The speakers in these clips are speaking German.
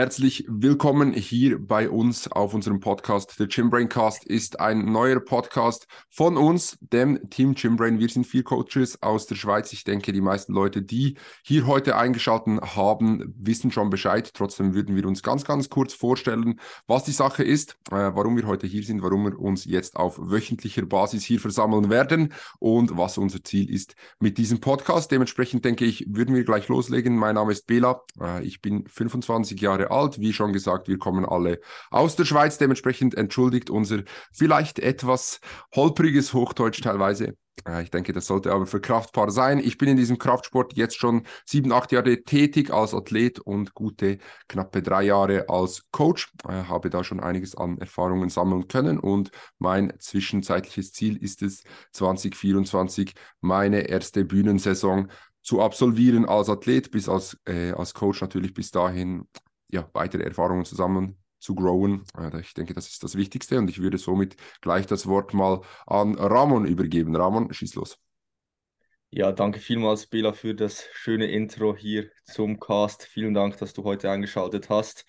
Herzlich willkommen hier bei uns auf unserem Podcast. Der Gymbraincast ist ein neuer Podcast von uns, dem Team Gymbrain. Wir sind vier Coaches aus der Schweiz. Ich denke, die meisten Leute, die hier heute eingeschaltet haben, wissen schon Bescheid. Trotzdem würden wir uns ganz, ganz kurz vorstellen, was die Sache ist, äh, warum wir heute hier sind, warum wir uns jetzt auf wöchentlicher Basis hier versammeln werden und was unser Ziel ist mit diesem Podcast. Dementsprechend denke ich, würden wir gleich loslegen. Mein Name ist Bela. Äh, ich bin 25 Jahre alt. Wie schon gesagt, wir kommen alle aus der Schweiz. Dementsprechend entschuldigt unser vielleicht etwas holpriges Hochdeutsch teilweise. Ich denke, das sollte aber verkraftbar sein. Ich bin in diesem Kraftsport jetzt schon sieben, acht Jahre tätig als Athlet und gute knappe drei Jahre als Coach. Ich habe da schon einiges an Erfahrungen sammeln können und mein zwischenzeitliches Ziel ist es, 2024 meine erste Bühnensaison zu absolvieren als Athlet, bis als, äh, als Coach natürlich bis dahin ja, weitere Erfahrungen zusammen zu growen. Äh, ich denke, das ist das Wichtigste und ich würde somit gleich das Wort mal an Ramon übergeben. Ramon, schieß los. Ja, danke vielmals, Bela, für das schöne Intro hier zum Cast. Vielen Dank, dass du heute eingeschaltet hast.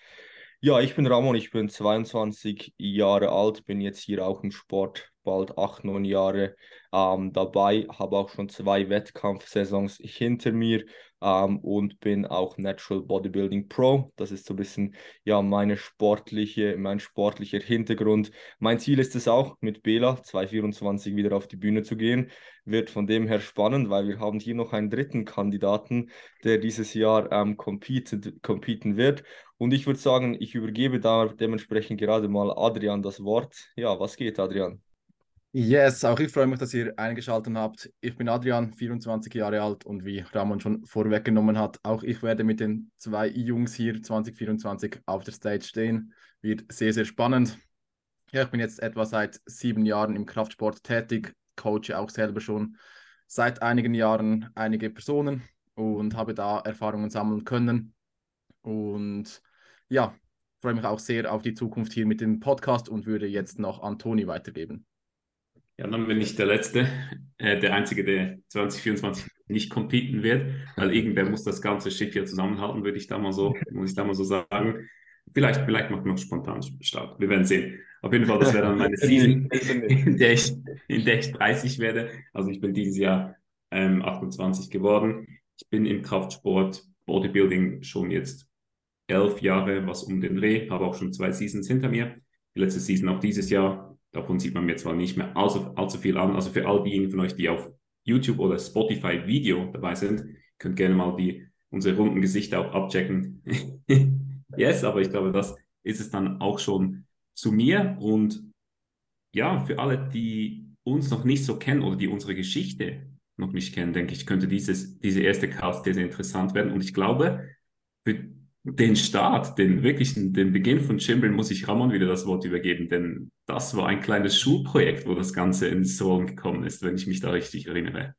Ja, ich bin Ramon, ich bin 22 Jahre alt, bin jetzt hier auch im Sport bald acht, neun Jahre ähm, dabei, habe auch schon zwei Wettkampfsaisons hinter mir ähm, und bin auch Natural Bodybuilding Pro. Das ist so ein bisschen ja meine sportliche, mein sportlicher Hintergrund. Mein Ziel ist es auch, mit Bela 2024 wieder auf die Bühne zu gehen. Wird von dem her spannend, weil wir haben hier noch einen dritten Kandidaten, der dieses Jahr ähm, competen, competen wird. Und ich würde sagen, ich übergebe da dementsprechend gerade mal Adrian das Wort. Ja, was geht, Adrian? Yes, auch ich freue mich, dass ihr eingeschaltet habt. Ich bin Adrian, 24 Jahre alt und wie Ramon schon vorweggenommen hat, auch ich werde mit den zwei Jungs hier 2024 auf der Stage stehen. Wird sehr, sehr spannend. Ja, ich bin jetzt etwa seit sieben Jahren im Kraftsport tätig, coache auch selber schon seit einigen Jahren einige Personen und habe da Erfahrungen sammeln können. Und ja, freue mich auch sehr auf die Zukunft hier mit dem Podcast und würde jetzt noch an Toni weitergeben. Ja, dann bin ich der Letzte, äh, der Einzige, der 2024 nicht competen wird, weil irgendwer muss das ganze Schiff hier zusammenhalten, würde ich da mal so, muss ich da mal so sagen. Vielleicht, vielleicht macht man noch spontan Start. Wir werden sehen. Auf jeden Fall, das wäre dann meine Season, in der, ich, in der ich 30 werde. Also ich bin dieses Jahr ähm, 28 geworden. Ich bin im Kraftsport Bodybuilding schon jetzt elf Jahre, was um den Dreh, habe auch schon zwei Seasons hinter mir. Die letzte Season auch dieses Jahr Davon sieht man mir zwar nicht mehr allzu, allzu viel an. Also für all diejenigen von euch, die auf YouTube oder Spotify Video dabei sind, könnt gerne mal die, unsere runden Gesichter auch abchecken. yes, aber ich glaube, das ist es dann auch schon zu mir. Und ja, für alle, die uns noch nicht so kennen oder die unsere Geschichte noch nicht kennen, denke ich, könnte dieses, diese erste Cast sehr, sehr interessant werden. Und ich glaube, für den Start, den wirklichen, den Beginn von Chimbrin muss ich Ramon wieder das Wort übergeben, denn das war ein kleines Schulprojekt, wo das Ganze ins Rollen gekommen ist, wenn ich mich da richtig erinnere.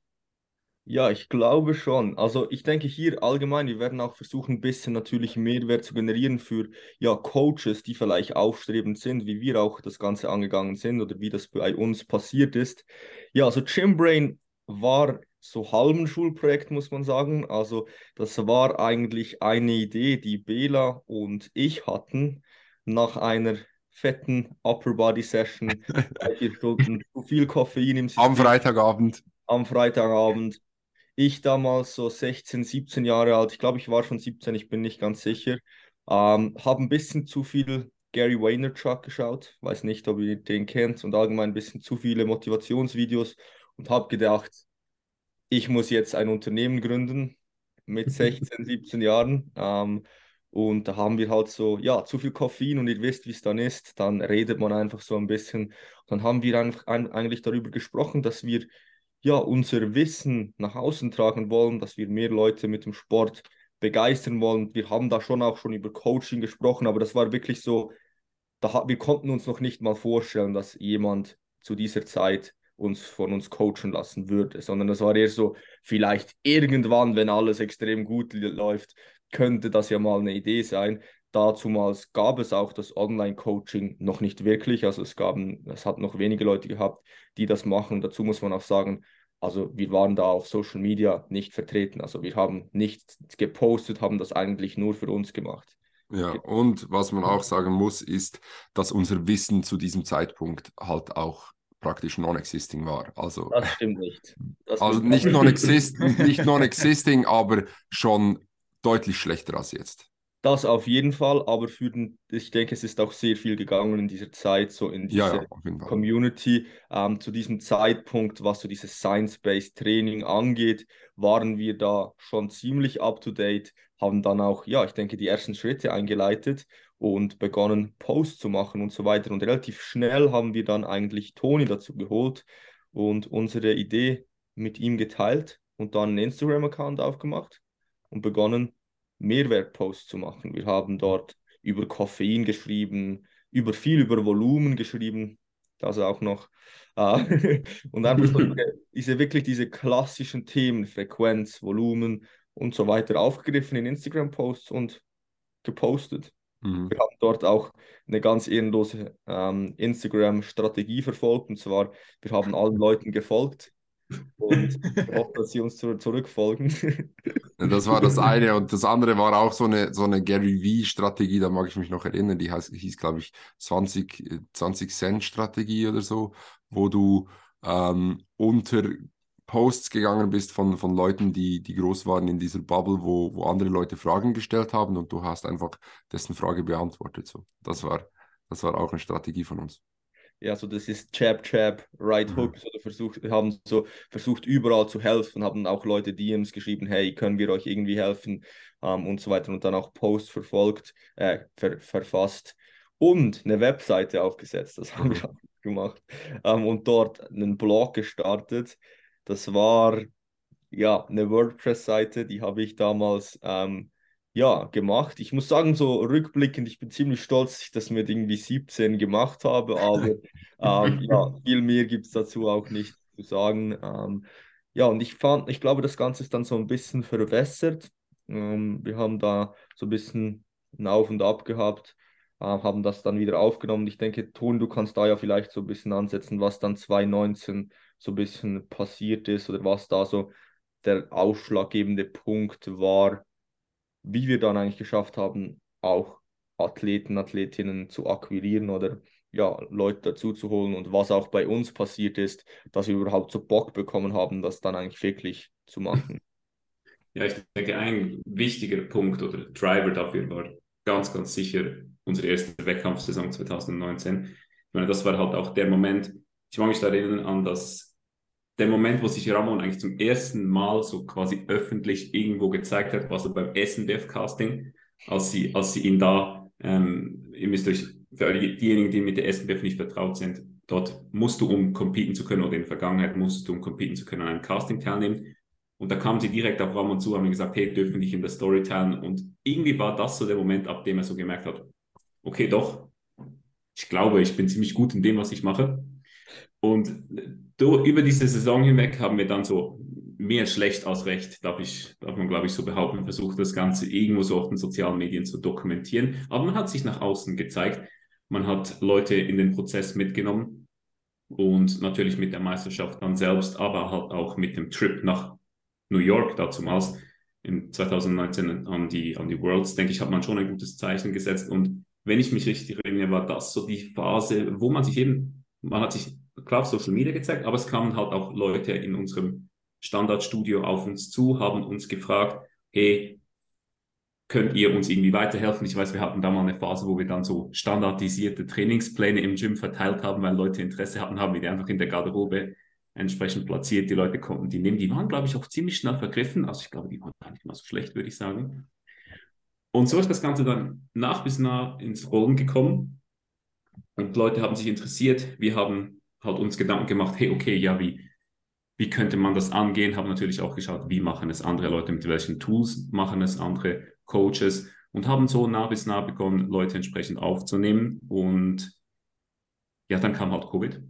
Ja, ich glaube schon. Also ich denke hier allgemein, wir werden auch versuchen, ein bisschen natürlich Mehrwert zu generieren für ja, Coaches, die vielleicht aufstrebend sind, wie wir auch das Ganze angegangen sind oder wie das bei uns passiert ist. Ja, also Chimbrain war so halben Schulprojekt, muss man sagen. Also das war eigentlich eine Idee, die Bela und ich hatten nach einer fetten Upper Body Session, vier Stunden, zu viel Koffein im System. Am Freitagabend. Am Freitagabend. Ich damals so 16, 17 Jahre alt, ich glaube, ich war schon 17, ich bin nicht ganz sicher. Ähm, habe ein bisschen zu viel Gary Vaynerchuk geschaut, weiß nicht, ob ihr den kennt, und allgemein ein bisschen zu viele Motivationsvideos und habe gedacht, ich muss jetzt ein Unternehmen gründen mit 16, 17 Jahren. Ähm, und da haben wir halt so, ja, zu viel Koffein und ihr wisst, wie es dann ist. Dann redet man einfach so ein bisschen. Dann haben wir einfach ein, eigentlich darüber gesprochen, dass wir ja unser Wissen nach außen tragen wollen, dass wir mehr Leute mit dem Sport begeistern wollen. Wir haben da schon auch schon über Coaching gesprochen, aber das war wirklich so, da, wir konnten uns noch nicht mal vorstellen, dass jemand zu dieser Zeit uns von uns coachen lassen würde, sondern das war eher so, vielleicht irgendwann, wenn alles extrem gut läuft, könnte das ja mal eine Idee sein. Dazumals gab es auch das Online-Coaching noch nicht wirklich, also es gab, es hat noch wenige Leute gehabt, die das machen. Dazu muss man auch sagen, also wir waren da auf Social Media nicht vertreten, also wir haben nichts gepostet, haben das eigentlich nur für uns gemacht. Ja, und was man auch sagen muss, ist, dass unser Wissen zu diesem Zeitpunkt halt auch praktisch non-existing war. Also, das stimmt nicht. Das also nicht non-existing, nicht non-existing, aber schon deutlich schlechter als jetzt. Das auf jeden Fall, aber für den, ich denke, es ist auch sehr viel gegangen in dieser Zeit, so in dieser ja, ja, Community. Ähm, zu diesem Zeitpunkt, was so dieses Science-Based Training angeht, waren wir da schon ziemlich up-to-date, haben dann auch, ja, ich denke, die ersten Schritte eingeleitet und begonnen, Posts zu machen und so weiter. Und relativ schnell haben wir dann eigentlich Toni dazu geholt und unsere Idee mit ihm geteilt und dann einen Instagram-Account aufgemacht und begonnen, Mehrwertposts zu machen. Wir haben dort über Koffein geschrieben, über viel über Volumen geschrieben, das auch noch. Äh, und einfach so diese wirklich diese klassischen Themen, Frequenz, Volumen und so weiter aufgegriffen in Instagram-Posts und gepostet. Mhm. Wir haben dort auch eine ganz ehrenlose ähm, Instagram-Strategie verfolgt. Und zwar, wir haben allen Leuten gefolgt und hoffe, dass sie uns zu, zurückfolgen. das war das eine. Und das andere war auch so eine, so eine Gary V-Strategie, da mag ich mich noch erinnern. Die heißt, hieß, glaube ich, 20, 20 Cent-Strategie oder so, wo du ähm, unter Posts gegangen bist von, von Leuten, die, die groß waren in dieser Bubble, wo, wo andere Leute Fragen gestellt haben und du hast einfach dessen Frage beantwortet. So. Das, war, das war auch eine Strategie von uns. Ja, so das ist Chap, Chap, Right mhm. Hook. So, versucht, haben so versucht, überall zu helfen, haben auch Leute DMs geschrieben, hey, können wir euch irgendwie helfen ähm, und so weiter und dann auch Posts verfolgt, äh, ver, verfasst und eine Webseite aufgesetzt. Das haben wir mhm. gemacht ähm, und dort einen Blog gestartet das war ja eine WordPress-Seite, die habe ich damals ähm, ja, gemacht. Ich muss sagen, so rückblickend, ich bin ziemlich stolz, dass ich das mit irgendwie 17 gemacht habe, aber ähm, ja, viel mehr gibt es dazu auch nicht zu sagen. Ähm, ja, und ich fand, ich glaube, das Ganze ist dann so ein bisschen verwässert. Ähm, wir haben da so ein bisschen ein Auf und Ab gehabt, äh, haben das dann wieder aufgenommen. Ich denke, Ton, du kannst da ja vielleicht so ein bisschen ansetzen, was dann 2019 so ein bisschen passiert ist oder was da so der ausschlaggebende Punkt war, wie wir dann eigentlich geschafft haben, auch Athleten, Athletinnen zu akquirieren oder ja, Leute dazu zu holen und was auch bei uns passiert ist, dass wir überhaupt so Bock bekommen haben, das dann eigentlich wirklich zu machen. Ja, ich denke, ein wichtiger Punkt oder Driver dafür war ganz, ganz sicher unsere erste Wettkampfsaison 2019. Ich meine, das war halt auch der Moment, ich mag mich da erinnern an das der Moment, wo sich Ramon eigentlich zum ersten Mal so quasi öffentlich irgendwo gezeigt hat, war so beim SNBF-Casting, als sie, als sie ihn da, ähm, ihr müsst euch, für diejenigen, die mit der SNBF nicht vertraut sind, dort musst du, um competen zu können, oder in der Vergangenheit musst du, um competen zu können, an einem Casting teilnehmen. Und da kamen sie direkt auf Ramon zu, haben gesagt, hey, dürfen dich in der Story teilen. Und irgendwie war das so der Moment, ab dem er so gemerkt hat, okay, doch, ich glaube, ich bin ziemlich gut in dem, was ich mache. Und do, über diese Saison hinweg haben wir dann so mehr schlecht als recht, darf, ich, darf man glaube ich so behaupten, versucht das Ganze irgendwo so auf den sozialen Medien zu dokumentieren. Aber man hat sich nach außen gezeigt, man hat Leute in den Prozess mitgenommen und natürlich mit der Meisterschaft dann selbst, aber halt auch mit dem Trip nach New York dazumals in 2019 an die, an die Worlds, denke ich, hat man schon ein gutes Zeichen gesetzt. Und wenn ich mich richtig erinnere, war das so die Phase, wo man sich eben, man hat sich klar auf Social Media gezeigt, aber es kamen halt auch Leute in unserem Standardstudio auf uns zu, haben uns gefragt, hey, könnt ihr uns irgendwie weiterhelfen? Ich weiß, wir hatten da mal eine Phase, wo wir dann so standardisierte Trainingspläne im Gym verteilt haben, weil Leute Interesse hatten, haben wir die einfach in der Garderobe entsprechend platziert. Die Leute konnten die nehmen. Die waren, glaube ich, auch ziemlich schnell vergriffen. Also ich glaube, die waren gar nicht mal so schlecht, würde ich sagen. Und so ist das Ganze dann nach bis nah ins Rollen gekommen. Und Leute haben sich interessiert. Wir haben halt uns Gedanken gemacht, hey, okay, ja, wie, wie könnte man das angehen? Haben natürlich auch geschaut, wie machen es andere Leute, mit welchen Tools machen es andere Coaches und haben so nah bis nah begonnen, Leute entsprechend aufzunehmen. Und ja, dann kam halt Covid.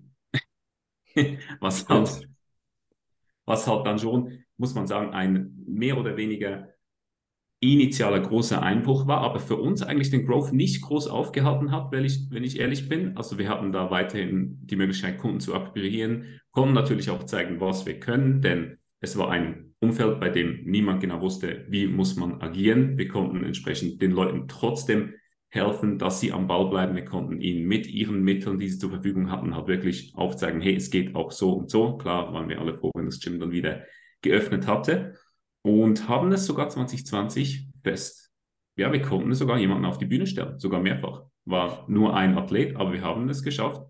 was halt, was halt dann schon, muss man sagen, ein mehr oder weniger initialer großer Einbruch war, aber für uns eigentlich den Growth nicht groß aufgehalten hat, wenn ich, wenn ich ehrlich bin. Also wir hatten da weiterhin die Möglichkeit, Kunden zu akquirieren, konnten natürlich auch zeigen, was wir können, denn es war ein Umfeld, bei dem niemand genau wusste, wie muss man agieren. Wir konnten entsprechend den Leuten trotzdem helfen, dass sie am Ball bleiben. Wir konnten ihnen mit ihren Mitteln, die sie zur Verfügung hatten, halt wirklich aufzeigen, hey, es geht auch so und so. Klar waren wir alle froh, wenn das Gym dann wieder geöffnet hatte und haben es sogar 2020 fest. Ja, wir konnten sogar jemanden auf die Bühne stellen, sogar mehrfach. War nur ein Athlet, aber wir haben es geschafft.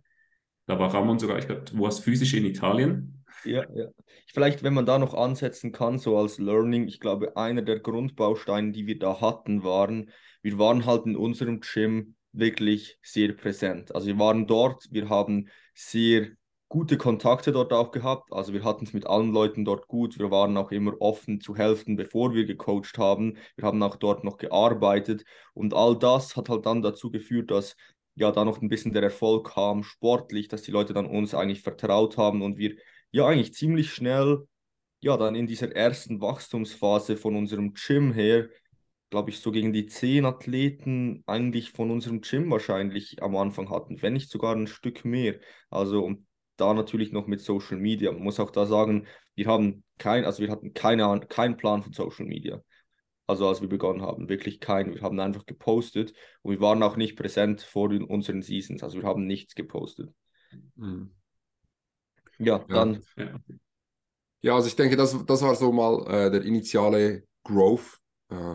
Da war Ramon sogar, ich glaube, wo es physisch in Italien. Ja, ja. Vielleicht, wenn man da noch ansetzen kann, so als Learning, ich glaube, einer der Grundbausteine, die wir da hatten, waren, wir waren halt in unserem Gym wirklich sehr präsent. Also wir waren dort, wir haben sehr gute Kontakte dort auch gehabt. Also wir hatten es mit allen Leuten dort gut. Wir waren auch immer offen zu helfen, bevor wir gecoacht haben. Wir haben auch dort noch gearbeitet. Und all das hat halt dann dazu geführt, dass ja da noch ein bisschen der Erfolg kam, sportlich, dass die Leute dann uns eigentlich vertraut haben und wir ja eigentlich ziemlich schnell, ja dann in dieser ersten Wachstumsphase von unserem Gym her, glaube ich, so gegen die zehn Athleten eigentlich von unserem Gym wahrscheinlich am Anfang hatten, wenn nicht sogar ein Stück mehr. Also und da natürlich noch mit Social Media. Man muss auch da sagen, wir haben kein, also wir hatten keine, keinen Plan von Social Media. Also als wir begonnen haben, wirklich keinen. Wir haben einfach gepostet und wir waren auch nicht präsent vor den, unseren Seasons. Also wir haben nichts gepostet. Mhm. Ja, ja, dann. Ja, also ich denke, das, das war so mal äh, der initiale Growth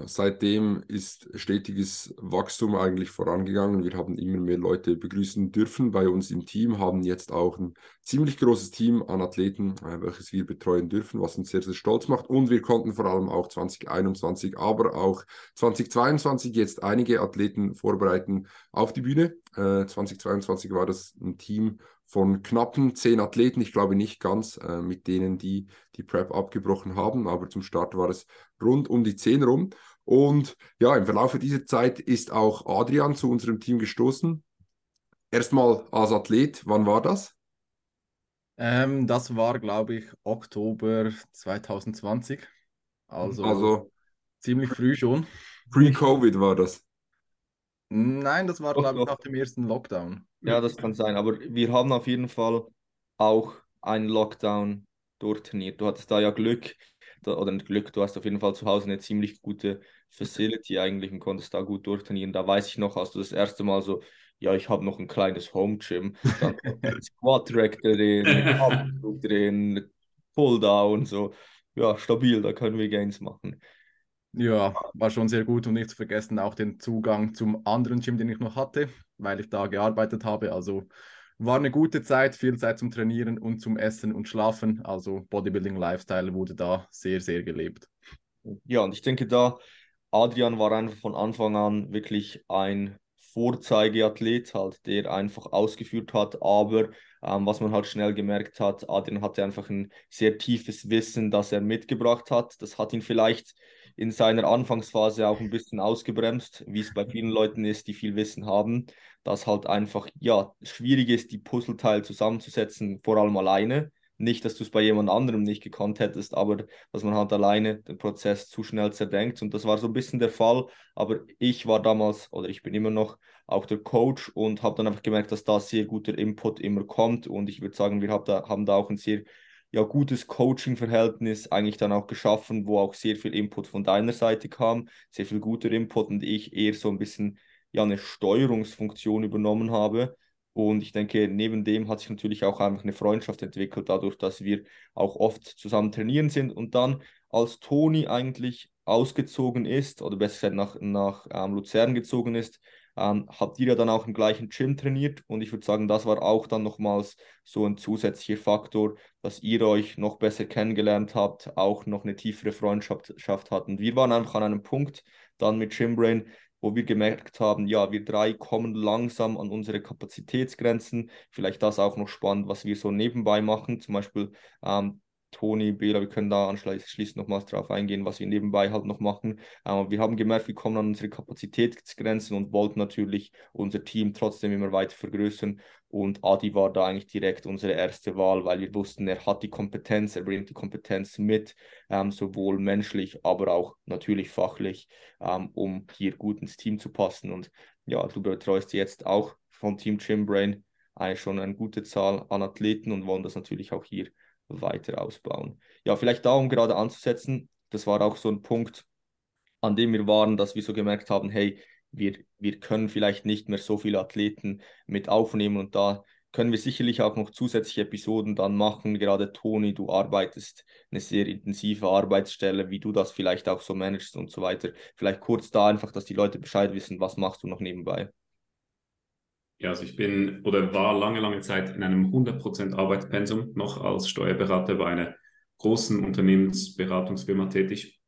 seitdem ist stetiges Wachstum eigentlich vorangegangen. Wir haben immer mehr Leute begrüßen dürfen bei uns im Team, haben jetzt auch ein ziemlich großes Team an Athleten, äh, welches wir betreuen dürfen, was uns sehr, sehr stolz macht. Und wir konnten vor allem auch 2021, aber auch 2022 jetzt einige Athleten vorbereiten auf die Bühne. Äh, 2022 war das ein Team von knappen zehn Athleten, ich glaube nicht ganz äh, mit denen, die die Prep abgebrochen haben, aber zum Start war es rund um die zehn rum. Und ja, im Verlauf dieser Zeit ist auch Adrian zu unserem Team gestoßen. Erstmal als Athlet, wann war das? Ähm, das war, glaube ich, Oktober 2020. Also, also ziemlich früh schon. Pre-Covid war das. Nein, das war, glaube ich, nach dem ersten Lockdown. Ja, das kann sein. Aber wir haben auf jeden Fall auch einen Lockdown durchtrainiert. Du hattest da ja Glück, oder nicht Glück, du hast auf jeden Fall zu Hause eine ziemlich gute Facility eigentlich und konntest da gut durchtrainieren. Da weiß ich noch, als du das erste Mal so, ja, ich habe noch ein kleines Home Gym, dann Squat Track drin, Abdruck drin, Pull Down, so, ja, stabil, da können wir Gains machen. Ja, war schon sehr gut und nicht zu vergessen auch den Zugang zum anderen Gym, den ich noch hatte, weil ich da gearbeitet habe. Also war eine gute Zeit, viel Zeit zum Trainieren und zum Essen und Schlafen. Also Bodybuilding Lifestyle wurde da sehr, sehr gelebt. Ja, und ich denke da, Adrian war einfach von Anfang an wirklich ein Vorzeigeathlet halt, der einfach ausgeführt hat, aber ähm, was man halt schnell gemerkt hat, Adrian hatte einfach ein sehr tiefes Wissen, das er mitgebracht hat. Das hat ihn vielleicht in seiner Anfangsphase auch ein bisschen ausgebremst, wie es bei vielen Leuten ist, die viel Wissen haben, dass halt einfach, ja, schwierig ist, die Puzzleteile zusammenzusetzen, vor allem alleine. Nicht, dass du es bei jemand anderem nicht gekonnt hättest, aber dass man halt alleine den Prozess zu schnell zerdenkt. Und das war so ein bisschen der Fall. Aber ich war damals, oder ich bin immer noch auch der Coach und habe dann einfach gemerkt, dass da sehr guter Input immer kommt. Und ich würde sagen, wir haben da, haben da auch ein sehr ja, gutes Coaching-Verhältnis eigentlich dann auch geschaffen, wo auch sehr viel Input von deiner Seite kam, sehr viel guter Input und ich eher so ein bisschen ja eine Steuerungsfunktion übernommen habe. Und ich denke, neben dem hat sich natürlich auch einfach eine Freundschaft entwickelt, dadurch, dass wir auch oft zusammen trainieren sind. Und dann, als Toni eigentlich ausgezogen ist, oder besser gesagt nach, nach ähm, Luzern gezogen ist, ähm, habt ihr ja dann auch im gleichen Gym trainiert und ich würde sagen, das war auch dann nochmals so ein zusätzlicher Faktor, dass ihr euch noch besser kennengelernt habt, auch noch eine tiefere Freundschaft hatten. Wir waren einfach an einem Punkt dann mit Gymbrain, wo wir gemerkt haben, ja, wir drei kommen langsam an unsere Kapazitätsgrenzen. Vielleicht das auch noch spannend, was wir so nebenbei machen. Zum Beispiel ähm, Toni, Bela, wir können da anschließend nochmals drauf eingehen, was wir nebenbei halt noch machen. Aber wir haben gemerkt, wir kommen an unsere Kapazitätsgrenzen und wollten natürlich unser Team trotzdem immer weiter vergrößern. Und Adi war da eigentlich direkt unsere erste Wahl, weil wir wussten, er hat die Kompetenz, er bringt die Kompetenz mit, ähm, sowohl menschlich, aber auch natürlich fachlich, ähm, um hier gut ins Team zu passen. Und ja, du betreust jetzt auch von Team Gymbrain eigentlich schon eine gute Zahl an Athleten und wollen das natürlich auch hier weiter ausbauen. Ja, vielleicht da, um gerade anzusetzen, das war auch so ein Punkt, an dem wir waren, dass wir so gemerkt haben, hey, wir, wir können vielleicht nicht mehr so viele Athleten mit aufnehmen und da können wir sicherlich auch noch zusätzliche Episoden dann machen. Gerade Toni, du arbeitest eine sehr intensive Arbeitsstelle, wie du das vielleicht auch so managst und so weiter. Vielleicht kurz da einfach, dass die Leute Bescheid wissen, was machst du noch nebenbei. Ja, also ich bin oder war lange, lange Zeit in einem 100% Arbeitspensum, noch als Steuerberater bei einer großen Unternehmensberatungsfirma tätig.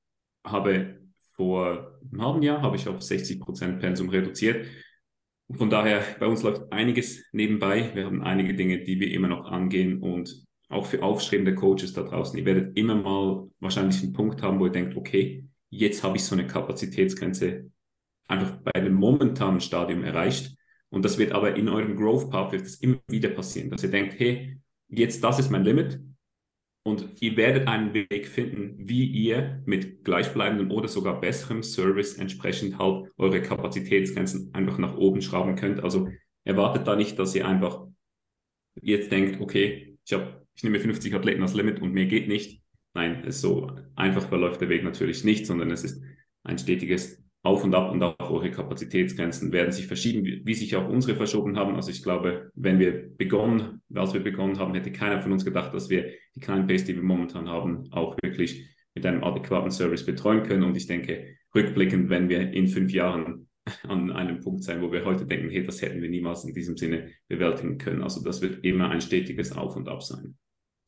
Habe vor einem halben Jahr habe ich auf 60% Pensum reduziert von daher, bei uns läuft einiges nebenbei. Wir haben einige Dinge, die wir immer noch angehen und auch für aufstrebende Coaches da draußen. Ihr werdet immer mal wahrscheinlich einen Punkt haben, wo ihr denkt, okay, jetzt habe ich so eine Kapazitätsgrenze einfach bei dem momentanen Stadium erreicht. Und das wird aber in eurem Growth Path wird das immer wieder passieren, dass ihr denkt, hey, jetzt das ist mein Limit und ihr werdet einen Weg finden, wie ihr mit gleichbleibendem oder sogar besserem Service entsprechend halt eure Kapazitätsgrenzen einfach nach oben schrauben könnt. Also erwartet da nicht, dass ihr einfach jetzt denkt, okay, ich habe, ich nehme 50 Athleten als Limit und mir geht nicht. Nein, so einfach verläuft der Weg natürlich nicht, sondern es ist ein stetiges auf und ab und auch eure Kapazitätsgrenzen werden sich verschieben, wie, wie sich auch unsere verschoben haben. Also ich glaube, wenn wir begonnen, als wir begonnen haben, hätte keiner von uns gedacht, dass wir die kleinen Base, die wir momentan haben, auch wirklich mit einem adäquaten Service betreuen können. Und ich denke, rückblickend, wenn wir in fünf Jahren an einem Punkt sein, wo wir heute denken, hey, das hätten wir niemals in diesem Sinne bewältigen können. Also das wird immer ein stetiges Auf und Ab sein.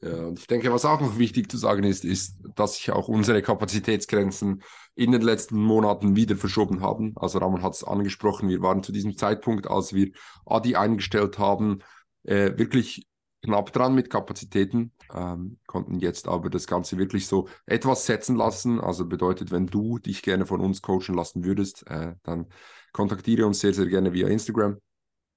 Ja, und ich denke, was auch noch wichtig zu sagen ist, ist, dass sich auch unsere Kapazitätsgrenzen in den letzten Monaten wieder verschoben haben. Also Ramon hat es angesprochen, wir waren zu diesem Zeitpunkt, als wir Adi eingestellt haben, äh, wirklich knapp dran mit Kapazitäten, ähm, konnten jetzt aber das Ganze wirklich so etwas setzen lassen. Also bedeutet, wenn du dich gerne von uns coachen lassen würdest, äh, dann kontaktiere uns sehr, sehr gerne via Instagram.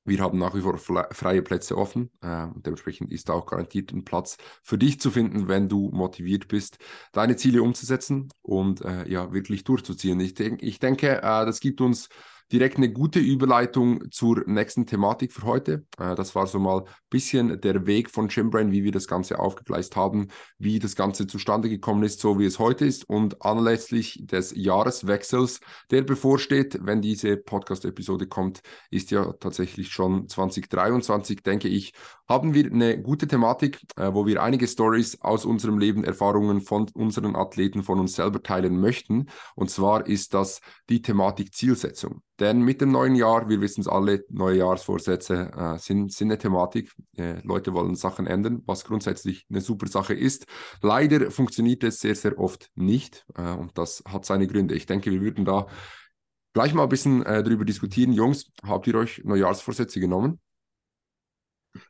Wir haben nach wie vor freie Plätze offen äh, dementsprechend ist auch garantiert ein Platz für dich zu finden, wenn du motiviert bist, deine Ziele umzusetzen und äh, ja, wirklich durchzuziehen. Ich, denk, ich denke, äh, das gibt uns direkt eine gute Überleitung zur nächsten Thematik für heute. Äh, das war so mal ein bisschen der Weg von Chimbrain, wie wir das Ganze aufgegleist haben, wie das Ganze zustande gekommen ist, so wie es heute ist und anlässlich des Jahreswechsels, der bevorsteht, wenn diese Podcast-Episode kommt, ist ja tatsächlich schon 2023, denke ich, haben wir eine gute Thematik, äh, wo wir einige Stories aus unserem Leben, Erfahrungen von unseren Athleten, von uns selber teilen möchten. Und zwar ist das die Thematik Zielsetzung. Denn mit dem neuen Jahr, wir wissen es alle, neue Jahresvorsätze äh, sind, sind eine Thematik. Äh, Leute wollen Sachen ändern, was grundsätzlich eine super Sache ist. Leider funktioniert es sehr, sehr oft nicht. Äh, und das hat seine Gründe. Ich denke, wir würden da gleich mal ein bisschen äh, darüber diskutieren. Jungs, habt ihr euch Neujahrsvorsätze genommen?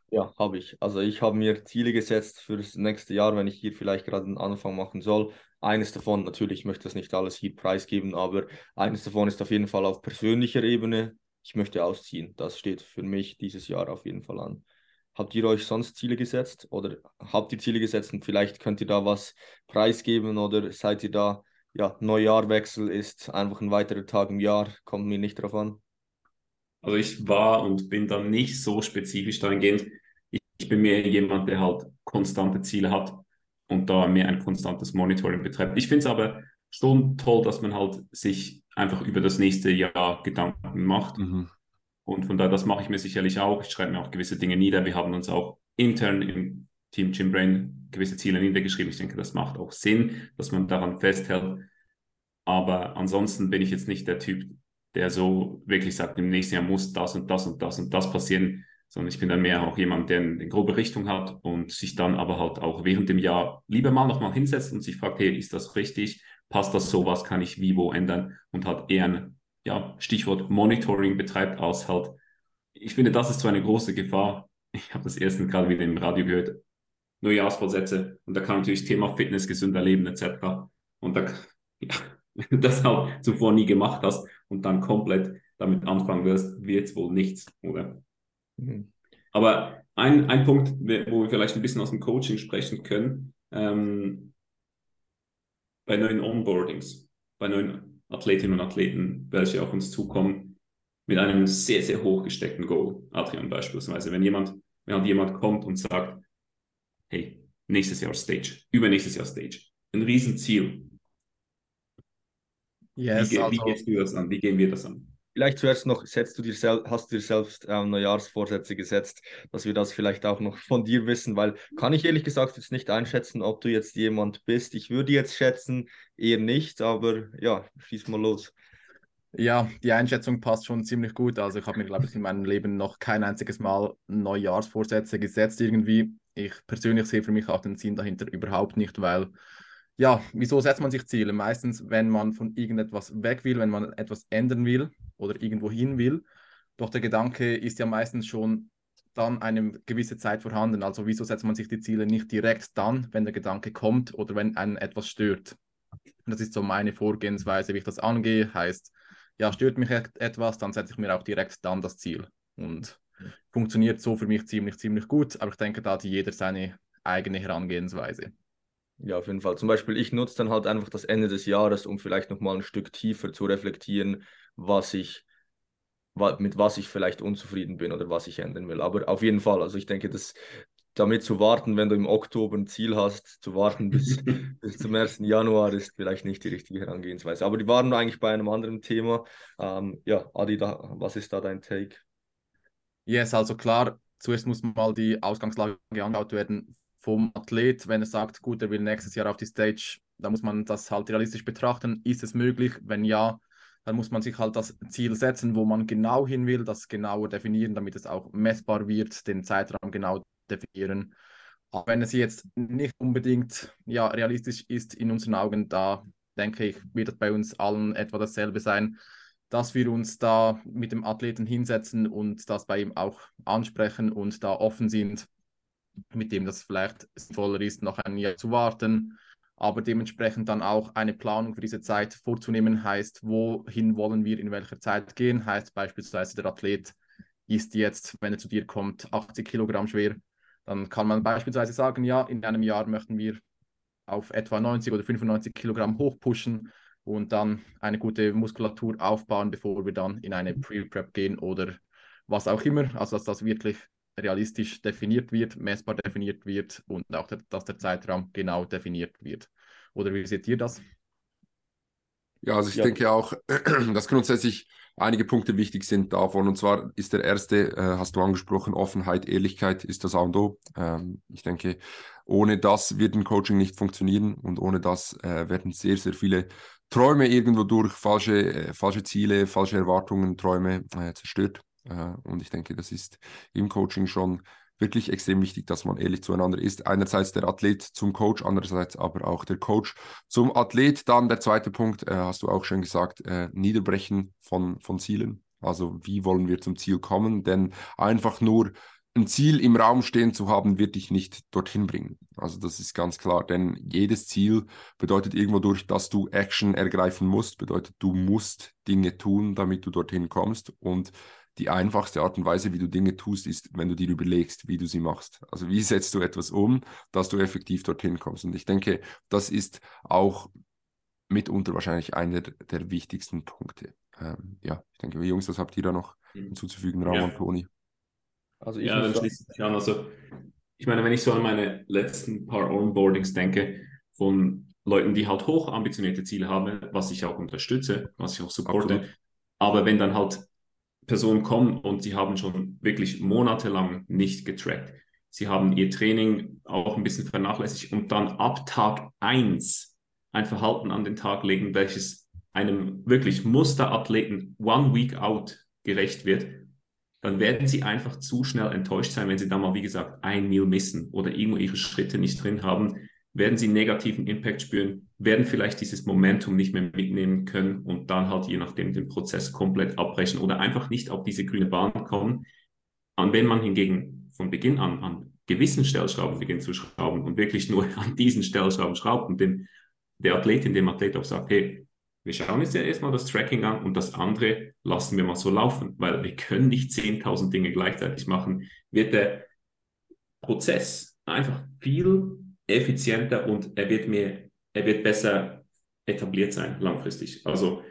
Ja, habe ich. Also ich habe mir Ziele gesetzt für das nächste Jahr, wenn ich hier vielleicht gerade einen Anfang machen soll. Eines davon, natürlich, ich möchte das nicht alles hier preisgeben, aber eines davon ist auf jeden Fall auf persönlicher Ebene. Ich möchte ausziehen. Das steht für mich dieses Jahr auf jeden Fall an. Habt ihr euch sonst Ziele gesetzt oder habt ihr Ziele gesetzt und vielleicht könnt ihr da was preisgeben oder seid ihr da, ja, Neujahrwechsel ist einfach ein weiterer Tag im Jahr, kommt mir nicht drauf an. Also ich war und bin dann nicht so spezifisch dahingehend. Ich, ich bin mehr jemand, der halt konstante Ziele hat und da mehr ein konstantes Monitoring betreibt. Ich finde es aber schon toll, dass man halt sich einfach über das nächste Jahr Gedanken macht. Mhm. Und von daher, das mache ich mir sicherlich auch. Ich schreibe mir auch gewisse Dinge nieder. Wir haben uns auch intern im Team Gymbrain gewisse Ziele niedergeschrieben. Ich denke, das macht auch Sinn, dass man daran festhält. Aber ansonsten bin ich jetzt nicht der Typ, der so wirklich sagt, im nächsten Jahr muss das und das und das und das passieren, sondern ich bin dann mehr auch jemand, der eine grobe Richtung hat und sich dann aber halt auch während dem Jahr lieber mal nochmal hinsetzt und sich fragt, hey, ist das richtig? Passt das so? Was kann ich wie wo ändern? Und halt eher ein ja, Stichwort Monitoring betreibt, als halt, ich finde, das ist so eine große Gefahr. Ich habe das erste gerade wieder im Radio gehört, Neujahrsvorsätze und da kann natürlich Thema Fitness, gesünder Leben etc. Und da, ja, wenn du das halt zuvor nie gemacht hast und dann komplett damit anfangen wirst, wird es wohl nichts, oder? Mhm. Aber ein, ein Punkt, wo wir vielleicht ein bisschen aus dem Coaching sprechen können, ähm, bei neuen Onboardings, bei neuen Athletinnen und Athleten, welche auf uns zukommen, mit einem sehr, sehr hoch gesteckten Goal. Adrian beispielsweise, wenn jemand, wenn halt jemand kommt und sagt, hey, nächstes Jahr Stage, übernächstes Jahr Stage. Ein Riesenziel. Yes, wie, also, wie gehst du das an? Wie gehen wir das an? Vielleicht zuerst noch, setzt du dir selbst, hast du dir selbst ähm, Neujahrsvorsätze gesetzt, dass wir das vielleicht auch noch von dir wissen, weil kann ich ehrlich gesagt jetzt nicht einschätzen, ob du jetzt jemand bist. Ich würde jetzt schätzen, eher nicht, aber ja, schieß mal los. Ja, die Einschätzung passt schon ziemlich gut. Also ich habe mir, glaube ich, in meinem Leben noch kein einziges Mal Neujahrsvorsätze gesetzt irgendwie. Ich persönlich sehe für mich auch den Sinn dahinter überhaupt nicht, weil ja, wieso setzt man sich Ziele? Meistens, wenn man von irgendetwas weg will, wenn man etwas ändern will oder irgendwo hin will. Doch der Gedanke ist ja meistens schon dann eine gewisse Zeit vorhanden. Also wieso setzt man sich die Ziele nicht direkt dann, wenn der Gedanke kommt oder wenn einen etwas stört? Und das ist so meine Vorgehensweise, wie ich das angehe. Heißt, ja, stört mich etwas, dann setze ich mir auch direkt dann das Ziel. Und funktioniert so für mich ziemlich, ziemlich gut. Aber ich denke, da hat jeder seine eigene Herangehensweise. Ja, auf jeden Fall. Zum Beispiel, ich nutze dann halt einfach das Ende des Jahres, um vielleicht nochmal ein Stück tiefer zu reflektieren, was ich, mit was ich vielleicht unzufrieden bin oder was ich ändern will. Aber auf jeden Fall, also ich denke, dass damit zu warten, wenn du im Oktober ein Ziel hast, zu warten bis, bis zum 1. Januar ist vielleicht nicht die richtige Herangehensweise. Aber die waren eigentlich bei einem anderen Thema. Ähm, ja, Adi, da, was ist da dein Take? Yes, also klar, zuerst muss mal die Ausgangslage angeschaut werden vom Athlet, wenn er sagt, gut, er will nächstes Jahr auf die Stage, da muss man das halt realistisch betrachten. Ist es möglich? Wenn ja, dann muss man sich halt das Ziel setzen, wo man genau hin will, das genauer definieren, damit es auch messbar wird, den Zeitraum genau definieren. Aber wenn es jetzt nicht unbedingt ja, realistisch ist in unseren Augen, da denke ich, wird es bei uns allen etwa dasselbe sein, dass wir uns da mit dem Athleten hinsetzen und das bei ihm auch ansprechen und da offen sind mit dem das vielleicht sinnvoller ist, noch ein Jahr zu warten, aber dementsprechend dann auch eine Planung für diese Zeit vorzunehmen, heißt, wohin wollen wir in welcher Zeit gehen, heißt beispielsweise der Athlet ist jetzt, wenn er zu dir kommt, 80 Kilogramm schwer, dann kann man beispielsweise sagen, ja, in einem Jahr möchten wir auf etwa 90 oder 95 Kilogramm hochpushen und dann eine gute Muskulatur aufbauen, bevor wir dann in eine Pre-Prep gehen oder was auch immer. Also dass das wirklich realistisch definiert wird, messbar definiert wird und auch, der, dass der Zeitraum genau definiert wird. Oder wie seht ihr das? Ja, also ich ja. denke auch, dass grundsätzlich einige Punkte wichtig sind davon. Und zwar ist der erste, äh, hast du angesprochen, Offenheit, Ehrlichkeit ist das A und O. Ähm, ich denke, ohne das wird ein Coaching nicht funktionieren und ohne das äh, werden sehr, sehr viele Träume irgendwo durch falsche, äh, falsche Ziele, falsche Erwartungen, Träume äh, zerstört. Äh, und ich denke, das ist im Coaching schon wirklich extrem wichtig, dass man ehrlich zueinander ist. Einerseits der Athlet zum Coach, andererseits aber auch der Coach zum Athlet. Dann der zweite Punkt, äh, hast du auch schon gesagt, äh, Niederbrechen von, von Zielen. Also wie wollen wir zum Ziel kommen? Denn einfach nur ein Ziel im Raum stehen zu haben, wird dich nicht dorthin bringen. Also das ist ganz klar, denn jedes Ziel bedeutet irgendwo durch, dass du Action ergreifen musst, bedeutet, du musst Dinge tun, damit du dorthin kommst. Und die einfachste Art und Weise, wie du Dinge tust, ist, wenn du dir überlegst, wie du sie machst. Also wie setzt du etwas um, dass du effektiv dorthin kommst. Und ich denke, das ist auch mitunter wahrscheinlich einer der wichtigsten Punkte. Ähm, ja, ich denke, wie Jungs, was habt ihr da noch mhm. hinzuzufügen, Raum ja. und Toni? Also ich ja, dann schließt sich an. Also ich meine, wenn ich so an meine letzten paar Onboardings denke, von Leuten, die halt hoch ambitionierte Ziele haben, was ich auch unterstütze, was ich auch supporte, Absolut. aber wenn dann halt Personen kommen und sie haben schon wirklich monatelang nicht getrackt. Sie haben ihr Training auch ein bisschen vernachlässigt und dann ab Tag 1 ein Verhalten an den Tag legen, welches einem wirklich Musterathleten One Week Out gerecht wird, dann werden sie einfach zu schnell enttäuscht sein, wenn sie dann mal, wie gesagt, ein Meal missen oder irgendwo ihre Schritte nicht drin haben, werden sie negativen Impact spüren, werden vielleicht dieses Momentum nicht mehr mitnehmen können und dann halt je nachdem den Prozess komplett abbrechen oder einfach nicht auf diese grüne Bahn kommen. Und wenn man hingegen von Beginn an an gewissen Stellschrauben beginnt zu schrauben und wirklich nur an diesen Stellschrauben schraubt und dem, der Athletin, dem Athlet auch sagt, hey, wir schauen jetzt ja erstmal das Tracking an und das andere lassen wir mal so laufen, weil wir können nicht 10.000 Dinge gleichzeitig machen, wird der Prozess einfach viel effizienter und er wird mehr, er wird besser etabliert sein langfristig. Also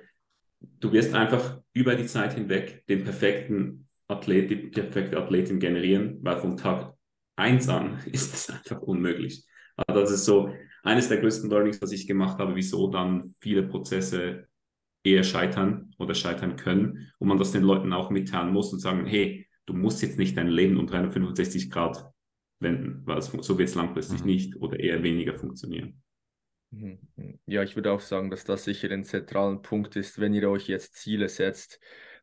du wirst einfach über die Zeit hinweg den perfekten Athlet, die perfekte Athletin generieren, weil vom Tag 1 an ist es einfach unmöglich. Also das ist so eines der größten Learnings, was ich gemacht habe, wieso dann viele Prozesse eher scheitern oder scheitern können und man das den Leuten auch mitteilen muss und sagen, hey, du musst jetzt nicht dein Leben um 365 Grad wenden, weil es, so wird es langfristig mhm. nicht oder eher weniger funktionieren. Mhm. Ja, ich würde auch sagen, dass das sicher ein zentraler Punkt ist, wenn ihr euch jetzt Ziele setzt,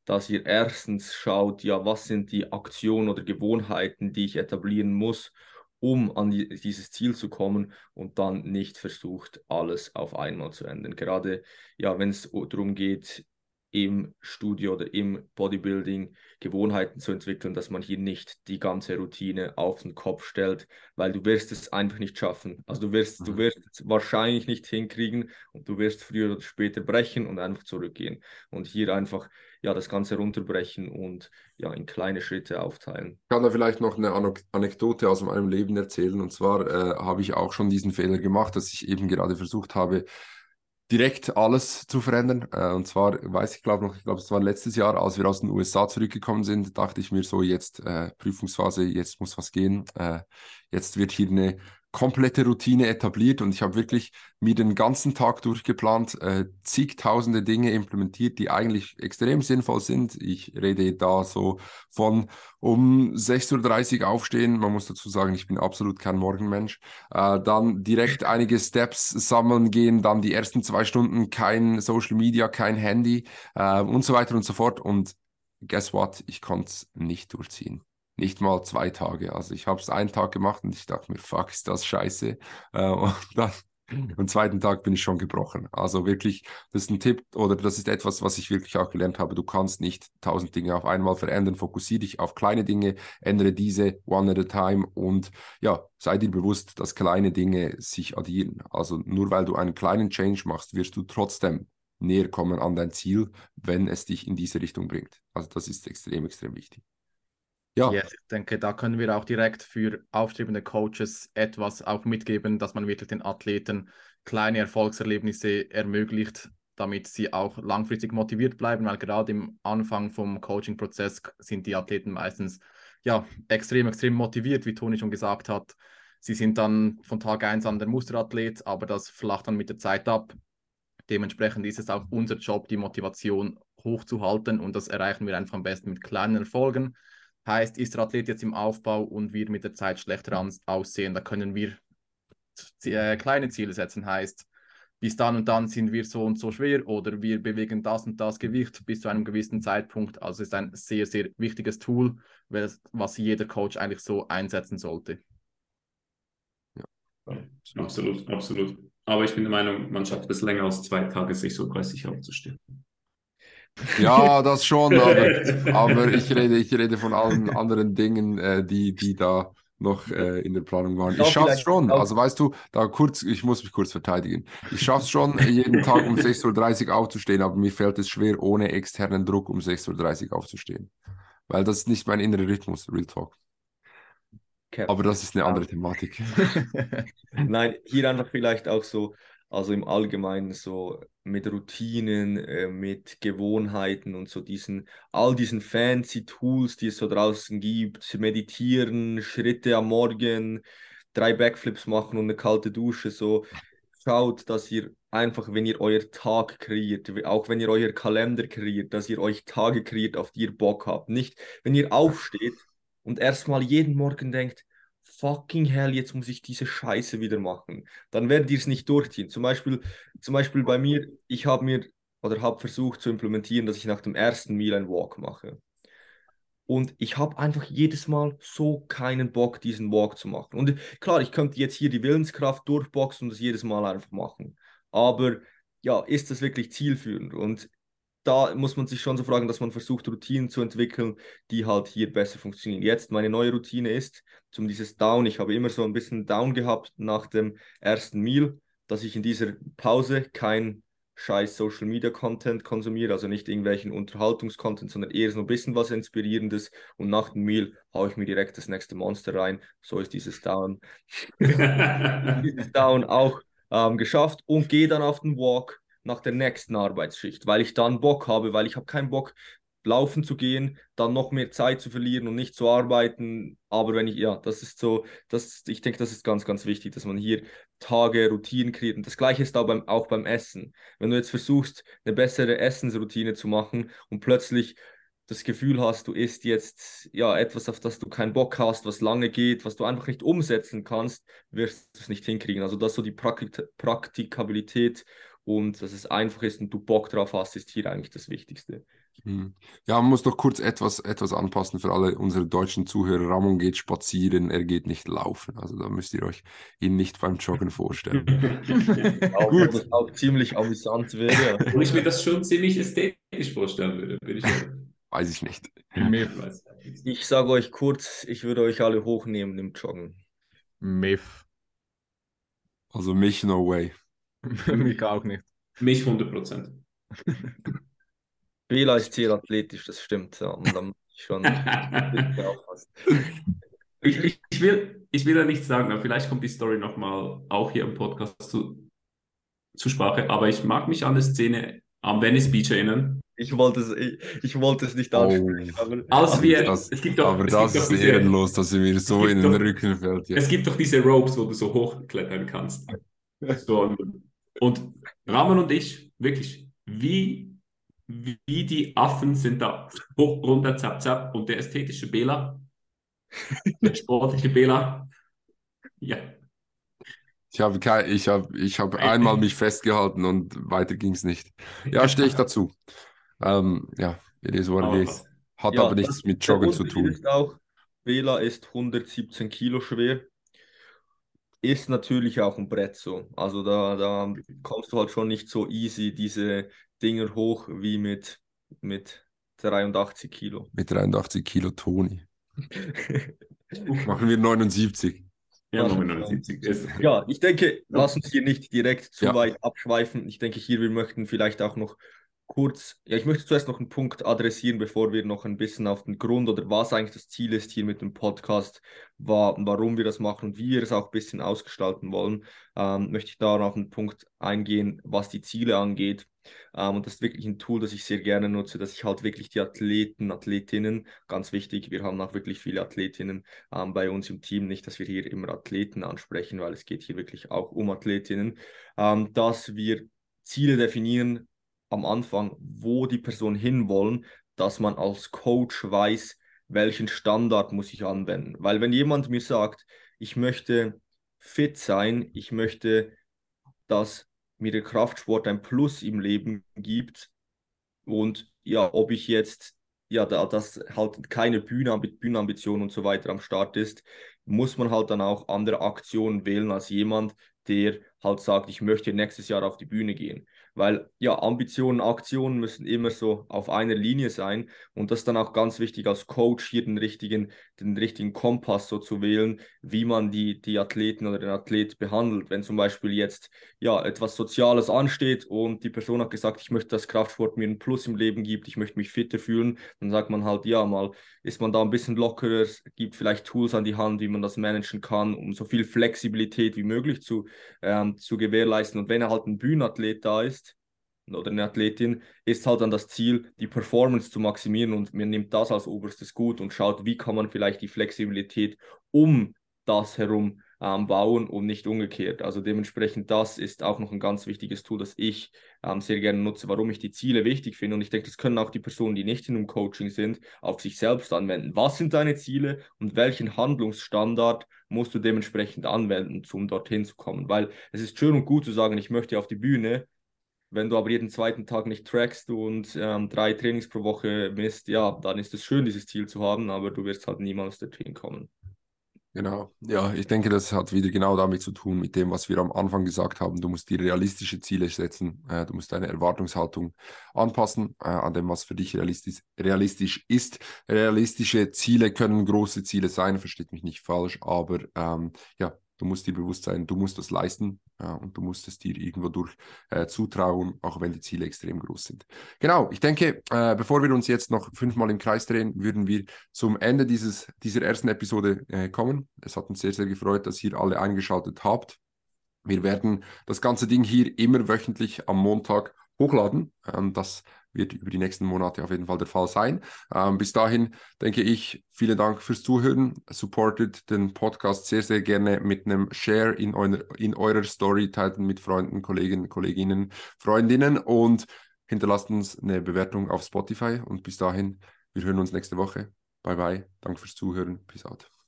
dass ihr erstens schaut, ja, was sind die Aktionen oder Gewohnheiten, die ich etablieren muss, um an die, dieses Ziel zu kommen und dann nicht versucht, alles auf einmal zu ändern. Gerade ja, wenn es darum geht, im Studio oder im Bodybuilding Gewohnheiten zu entwickeln, dass man hier nicht die ganze Routine auf den Kopf stellt, weil du wirst es einfach nicht schaffen. Also du wirst, du mhm. wirst es wahrscheinlich nicht hinkriegen und du wirst früher oder später brechen und einfach zurückgehen. Und hier einfach ja das Ganze runterbrechen und ja in kleine Schritte aufteilen. Ich kann da vielleicht noch eine Anekdote aus meinem Leben erzählen. Und zwar äh, habe ich auch schon diesen Fehler gemacht, dass ich eben gerade versucht habe, direkt alles zu verändern. Äh, und zwar weiß ich glaube noch, ich glaube, es war letztes Jahr, als wir aus den USA zurückgekommen sind, dachte ich mir so, jetzt äh, Prüfungsphase, jetzt muss was gehen. Äh, jetzt wird hier eine komplette Routine etabliert und ich habe wirklich mir den ganzen Tag durchgeplant, äh, zigtausende Dinge implementiert, die eigentlich extrem sinnvoll sind. Ich rede da so von um 6.30 Uhr aufstehen. Man muss dazu sagen, ich bin absolut kein Morgenmensch. Äh, dann direkt einige Steps sammeln gehen, dann die ersten zwei Stunden kein Social Media, kein Handy äh, und so weiter und so fort. Und guess what? Ich konnte es nicht durchziehen nicht mal zwei Tage. Also ich habe es einen Tag gemacht und ich dachte mir, fuck, ist das scheiße. Äh, und dann am zweiten Tag bin ich schon gebrochen. Also wirklich, das ist ein Tipp oder das ist etwas, was ich wirklich auch gelernt habe. Du kannst nicht tausend Dinge auf einmal verändern. Fokussiere dich auf kleine Dinge, ändere diese one at a time und ja, sei dir bewusst, dass kleine Dinge sich addieren. Also nur weil du einen kleinen Change machst, wirst du trotzdem näher kommen an dein Ziel, wenn es dich in diese Richtung bringt. Also das ist extrem, extrem wichtig. Ja. Yes, ich denke, da können wir auch direkt für aufstrebende Coaches etwas auch mitgeben, dass man wirklich den Athleten kleine Erfolgserlebnisse ermöglicht, damit sie auch langfristig motiviert bleiben, weil gerade im Anfang vom Coaching-Prozess sind die Athleten meistens ja extrem, extrem motiviert, wie Toni schon gesagt hat. Sie sind dann von Tag 1 an der Musterathlet, aber das flacht dann mit der Zeit ab. Dementsprechend ist es auch unser Job, die Motivation hochzuhalten und das erreichen wir einfach am besten mit kleinen Erfolgen Heißt, ist der Athlet jetzt im Aufbau und wir mit der Zeit schlechter aussehen, da können wir äh, kleine Ziele setzen. Heißt, bis dann und dann sind wir so und so schwer oder wir bewegen das und das Gewicht bis zu einem gewissen Zeitpunkt. Also ist ein sehr, sehr wichtiges Tool, was jeder Coach eigentlich so einsetzen sollte. Ja. Absolut, absolut. Aber ich bin der Meinung, man schafft es länger als zwei Tage, sich so 30 aufzustehen. Ja, das schon, aber, aber ich, rede, ich rede von allen anderen Dingen, äh, die, die da noch äh, in der Planung waren. Ich schaffe es schon. Also weißt du, da kurz, ich muss mich kurz verteidigen. Ich schaffe es schon, jeden Tag um 6.30 Uhr aufzustehen, aber mir fällt es schwer, ohne externen Druck um 6.30 Uhr aufzustehen. Weil das ist nicht mein innerer Rhythmus, Real Talk. Aber das ist eine andere Thematik. Nein, hier einfach vielleicht auch so, also im Allgemeinen so mit Routinen, äh, mit Gewohnheiten und so diesen, all diesen fancy Tools, die es so draußen gibt, meditieren, Schritte am Morgen, drei Backflips machen und eine kalte Dusche, so schaut, dass ihr einfach, wenn ihr euer Tag kreiert, auch wenn ihr euer Kalender kreiert, dass ihr euch Tage kreiert, auf die ihr Bock habt. Nicht, wenn ihr aufsteht und erstmal jeden Morgen denkt, fucking hell, jetzt muss ich diese Scheiße wieder machen. Dann werdet ihr es nicht durchziehen. Zum Beispiel, zum Beispiel bei mir, ich habe mir oder habe versucht zu implementieren, dass ich nach dem ersten Meal ein Walk mache. Und ich habe einfach jedes Mal so keinen Bock, diesen Walk zu machen. Und klar, ich könnte jetzt hier die Willenskraft durchboxen und das jedes Mal einfach machen. Aber ja, ist das wirklich zielführend? Und da muss man sich schon so fragen, dass man versucht, Routinen zu entwickeln, die halt hier besser funktionieren. Jetzt meine neue Routine ist, zum dieses Down, ich habe immer so ein bisschen Down gehabt nach dem ersten Meal, dass ich in dieser Pause kein scheiß Social Media Content konsumiere, also nicht irgendwelchen Unterhaltungskontent, sondern eher so ein bisschen was Inspirierendes und nach dem Meal haue ich mir direkt das nächste Monster rein. So ist dieses Down, dieses Down auch ähm, geschafft und gehe dann auf den Walk nach der nächsten Arbeitsschicht, weil ich dann Bock habe, weil ich habe keinen Bock, laufen zu gehen, dann noch mehr Zeit zu verlieren und nicht zu arbeiten. Aber wenn ich, ja, das ist so, das, ich denke, das ist ganz, ganz wichtig, dass man hier Tage, Routinen kreiert. Und das Gleiche ist auch beim, auch beim Essen. Wenn du jetzt versuchst, eine bessere Essensroutine zu machen und plötzlich das Gefühl hast, du isst jetzt ja etwas, auf das du keinen Bock hast, was lange geht, was du einfach nicht umsetzen kannst, wirst du es nicht hinkriegen. Also dass so die Praktik Praktikabilität und dass es einfach ist und du Bock drauf hast, ist hier eigentlich das Wichtigste. Hm. Ja, man muss doch kurz etwas, etwas anpassen für alle unsere deutschen Zuhörer. Ramon geht spazieren, er geht nicht laufen. Also da müsst ihr euch ihn nicht beim Joggen vorstellen. auch, Gut. Das auch ziemlich amüsant wäre. Und ich mir das schon ziemlich ästhetisch vorstellen würde, würde ich sagen. Weiß ich nicht. Ich sage euch kurz, ich würde euch alle hochnehmen im Joggen. Miff. Also mich no way. mich auch nicht. Mich 100 Prozent. Bela ist sehr athletisch, das stimmt. Ja. Und dann schon ich, ich, ich, will, ich will ja nichts sagen, aber vielleicht kommt die Story nochmal auch hier im Podcast zu, zu Sprache. Aber ich mag mich an der Szene am Venice Beach erinnern. Ich wollte es, ich, ich wollte es nicht ansprechen. Oh, aber, als wir, das, es gibt doch, aber das ist diese, ehrenlos, dass sie mir so in den doch, Rücken fällt. Ja. Es gibt doch diese Ropes, wo du so hochklettern kannst. So, und, Ramon und ich, wirklich, wie wie die Affen sind da hoch, runter, zap, zap. Und der ästhetische Bela, der sportliche Bela, ja. Ich habe ich hab, ich hab einmal mich festgehalten und weiter ging es nicht. Ja, stehe ich dazu. Ähm, ja, it is what it is. Hat ja, aber nichts mit Joggen zu tun. Auch, Bela ist 117 Kilo schwer. Ist natürlich auch ein Brett so. Also da, da kommst du halt schon nicht so easy diese Dinger hoch wie mit, mit 83 Kilo. Mit 83 Kilo Toni. Machen wir 79. Ja, 79. Ja, ich denke, lass uns hier nicht direkt zu ja. weit abschweifen. Ich denke hier, wir möchten vielleicht auch noch kurz, ja, ich möchte zuerst noch einen Punkt adressieren, bevor wir noch ein bisschen auf den Grund oder was eigentlich das Ziel ist hier mit dem Podcast, war, warum wir das machen und wie wir es auch ein bisschen ausgestalten wollen, ähm, möchte ich da noch einen Punkt eingehen, was die Ziele angeht. Ähm, und das ist wirklich ein Tool, das ich sehr gerne nutze, dass ich halt wirklich die Athleten, Athletinnen, ganz wichtig, wir haben auch wirklich viele Athletinnen ähm, bei uns im Team, nicht, dass wir hier immer Athleten ansprechen, weil es geht hier wirklich auch um Athletinnen, ähm, dass wir Ziele definieren, am Anfang, wo die Person hinwollen, dass man als Coach weiß, welchen Standard muss ich anwenden. Weil wenn jemand mir sagt, ich möchte fit sein, ich möchte, dass mir der Kraftsport ein Plus im Leben gibt und ja, ob ich jetzt ja, da das halt keine Bühne, Bühnenambition und so weiter am Start ist, muss man halt dann auch andere Aktionen wählen als jemand, der halt sagt, ich möchte nächstes Jahr auf die Bühne gehen. Weil ja, Ambitionen, Aktionen müssen immer so auf einer Linie sein und das ist dann auch ganz wichtig als Coach hier den richtigen, den richtigen Kompass so zu wählen, wie man die, die Athleten oder den Athlet behandelt. Wenn zum Beispiel jetzt ja etwas Soziales ansteht und die Person hat gesagt, ich möchte, dass Kraftsport mir einen Plus im Leben gibt, ich möchte mich fitter fühlen, dann sagt man halt, ja, mal ist man da ein bisschen lockerer, gibt vielleicht Tools an die Hand, wie man das managen kann, um so viel Flexibilität wie möglich zu, ähm, zu gewährleisten. Und wenn er halt ein Bühnenathlet da ist, oder eine Athletin, ist halt dann das Ziel, die Performance zu maximieren und man nimmt das als oberstes Gut und schaut, wie kann man vielleicht die Flexibilität um das herum ähm, bauen und nicht umgekehrt. Also dementsprechend, das ist auch noch ein ganz wichtiges Tool, das ich ähm, sehr gerne nutze, warum ich die Ziele wichtig finde. Und ich denke, das können auch die Personen, die nicht in einem Coaching sind, auf sich selbst anwenden. Was sind deine Ziele und welchen Handlungsstandard musst du dementsprechend anwenden, um dorthin zu kommen? Weil es ist schön und gut zu sagen, ich möchte auf die Bühne, wenn du aber jeden zweiten Tag nicht trackst und ähm, drei Trainings pro Woche misst, ja, dann ist es schön, dieses Ziel zu haben, aber du wirst halt niemals dorthin kommen. Genau, ja, ich denke, das hat wieder genau damit zu tun, mit dem, was wir am Anfang gesagt haben. Du musst dir realistische Ziele setzen, äh, du musst deine Erwartungshaltung anpassen äh, an dem, was für dich realistisch, realistisch ist. Realistische Ziele können große Ziele sein, versteht mich nicht falsch, aber ähm, ja, Du musst dir bewusst sein, du musst das leisten ja, und du musst es dir irgendwo durch äh, zutrauen, auch wenn die Ziele extrem groß sind. Genau, ich denke, äh, bevor wir uns jetzt noch fünfmal im Kreis drehen, würden wir zum Ende dieses, dieser ersten Episode äh, kommen. Es hat uns sehr, sehr gefreut, dass ihr alle eingeschaltet habt. Wir werden das ganze Ding hier immer wöchentlich am Montag hochladen. Ähm, das wird über die nächsten Monate auf jeden Fall der Fall sein. Ähm, bis dahin denke ich, vielen Dank fürs Zuhören. Supportet den Podcast sehr, sehr gerne mit einem Share in, euer, in eurer Story, teilt mit Freunden, Kollegen, Kolleginnen, Freundinnen und hinterlasst uns eine Bewertung auf Spotify. Und bis dahin, wir hören uns nächste Woche. Bye bye. Danke fürs Zuhören. Peace out.